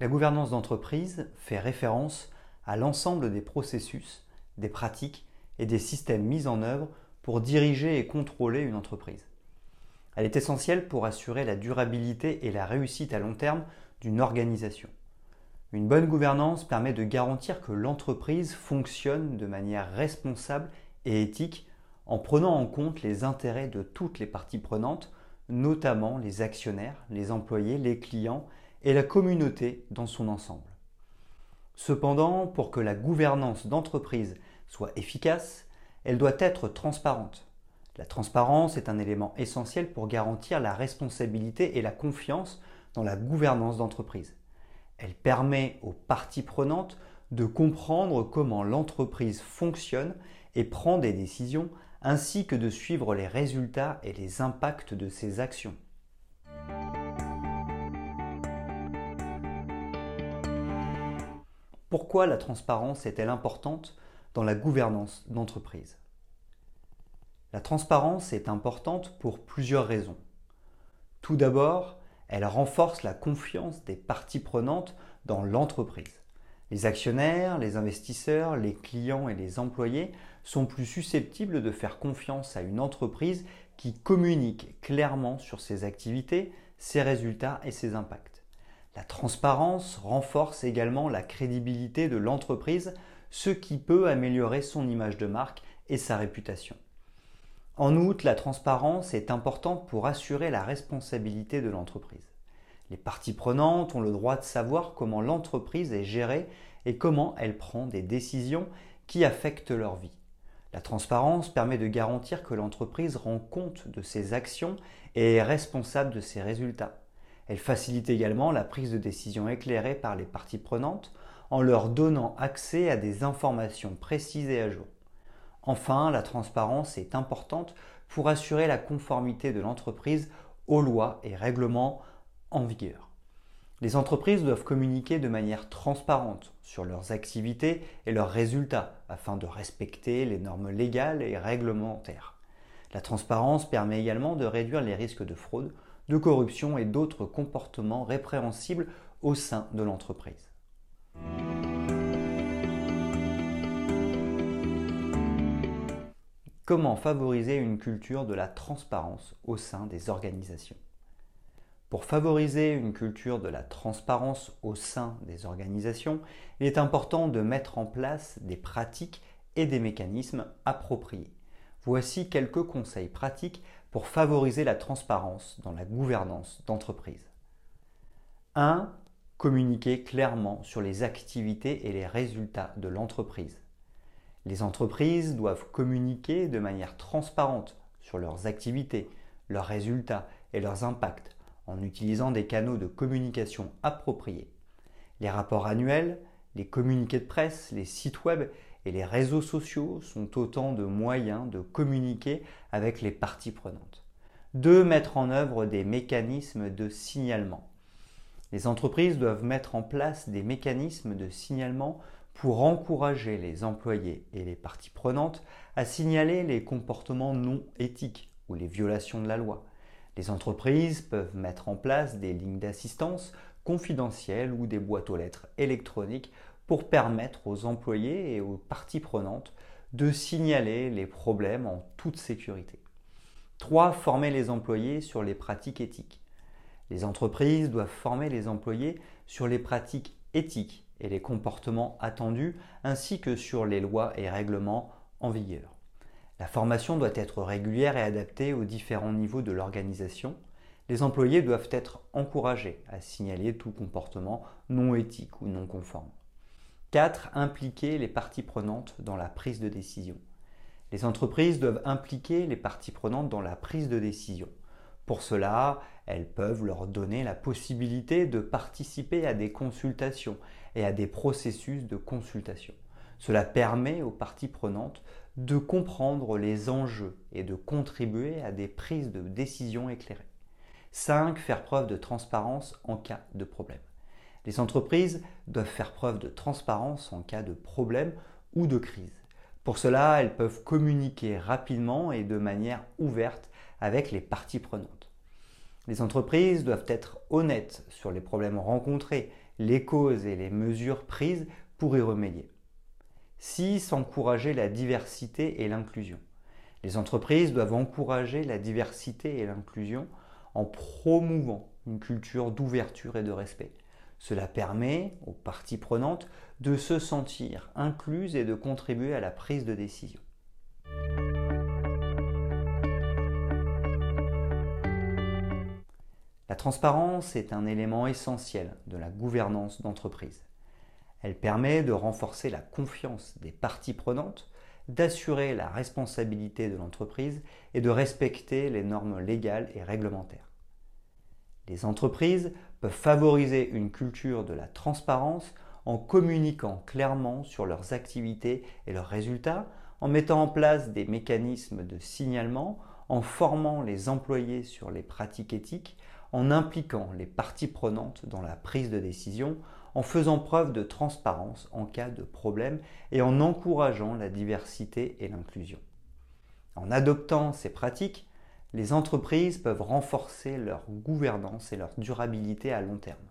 La gouvernance d'entreprise fait référence à l'ensemble des processus, des pratiques et des systèmes mis en œuvre pour diriger et contrôler une entreprise. Elle est essentielle pour assurer la durabilité et la réussite à long terme d'une organisation. Une bonne gouvernance permet de garantir que l'entreprise fonctionne de manière responsable et éthique en prenant en compte les intérêts de toutes les parties prenantes, notamment les actionnaires, les employés, les clients et la communauté dans son ensemble. Cependant, pour que la gouvernance d'entreprise soit efficace, elle doit être transparente. La transparence est un élément essentiel pour garantir la responsabilité et la confiance dans la gouvernance d'entreprise. Elle permet aux parties prenantes de comprendre comment l'entreprise fonctionne et prend des décisions, ainsi que de suivre les résultats et les impacts de ses actions. Pourquoi la transparence est-elle importante dans la gouvernance d'entreprise? La transparence est importante pour plusieurs raisons. Tout d'abord, elle renforce la confiance des parties prenantes dans l'entreprise. Les actionnaires, les investisseurs, les clients et les employés sont plus susceptibles de faire confiance à une entreprise qui communique clairement sur ses activités, ses résultats et ses impacts. La transparence renforce également la crédibilité de l'entreprise, ce qui peut améliorer son image de marque et sa réputation. En outre, la transparence est importante pour assurer la responsabilité de l'entreprise. Les parties prenantes ont le droit de savoir comment l'entreprise est gérée et comment elle prend des décisions qui affectent leur vie. La transparence permet de garantir que l'entreprise rend compte de ses actions et est responsable de ses résultats. Elle facilite également la prise de décision éclairée par les parties prenantes en leur donnant accès à des informations précises et à jour. Enfin, la transparence est importante pour assurer la conformité de l'entreprise aux lois et règlements en vigueur. Les entreprises doivent communiquer de manière transparente sur leurs activités et leurs résultats afin de respecter les normes légales et réglementaires. La transparence permet également de réduire les risques de fraude de corruption et d'autres comportements répréhensibles au sein de l'entreprise. Comment favoriser une culture de la transparence au sein des organisations? Pour favoriser une culture de la transparence au sein des organisations, il est important de mettre en place des pratiques et des mécanismes appropriés. Voici quelques conseils pratiques pour favoriser la transparence dans la gouvernance d'entreprise. 1. Communiquer clairement sur les activités et les résultats de l'entreprise. Les entreprises doivent communiquer de manière transparente sur leurs activités, leurs résultats et leurs impacts en utilisant des canaux de communication appropriés. Les rapports annuels, les communiqués de presse, les sites web et les réseaux sociaux sont autant de moyens de communiquer avec les parties prenantes. 2. Mettre en œuvre des mécanismes de signalement. Les entreprises doivent mettre en place des mécanismes de signalement pour encourager les employés et les parties prenantes à signaler les comportements non éthiques ou les violations de la loi. Les entreprises peuvent mettre en place des lignes d'assistance confidentielles ou des boîtes aux lettres électroniques pour permettre aux employés et aux parties prenantes de signaler les problèmes en toute sécurité. 3. Former les employés sur les pratiques éthiques. Les entreprises doivent former les employés sur les pratiques éthiques et les comportements attendus, ainsi que sur les lois et règlements en vigueur. La formation doit être régulière et adaptée aux différents niveaux de l'organisation. Les employés doivent être encouragés à signaler tout comportement non éthique ou non conforme. 4. Impliquer les parties prenantes dans la prise de décision. Les entreprises doivent impliquer les parties prenantes dans la prise de décision. Pour cela, elles peuvent leur donner la possibilité de participer à des consultations et à des processus de consultation. Cela permet aux parties prenantes de comprendre les enjeux et de contribuer à des prises de décision éclairées. 5. Faire preuve de transparence en cas de problème. Les entreprises doivent faire preuve de transparence en cas de problème ou de crise. Pour cela, elles peuvent communiquer rapidement et de manière ouverte avec les parties prenantes. Les entreprises doivent être honnêtes sur les problèmes rencontrés, les causes et les mesures prises pour y remédier. 6. Encourager la diversité et l'inclusion. Les entreprises doivent encourager la diversité et l'inclusion en promouvant une culture d'ouverture et de respect. Cela permet aux parties prenantes de se sentir incluses et de contribuer à la prise de décision. La transparence est un élément essentiel de la gouvernance d'entreprise. Elle permet de renforcer la confiance des parties prenantes, d'assurer la responsabilité de l'entreprise et de respecter les normes légales et réglementaires. Les entreprises peuvent favoriser une culture de la transparence en communiquant clairement sur leurs activités et leurs résultats, en mettant en place des mécanismes de signalement, en formant les employés sur les pratiques éthiques, en impliquant les parties prenantes dans la prise de décision, en faisant preuve de transparence en cas de problème et en encourageant la diversité et l'inclusion. En adoptant ces pratiques, les entreprises peuvent renforcer leur gouvernance et leur durabilité à long terme.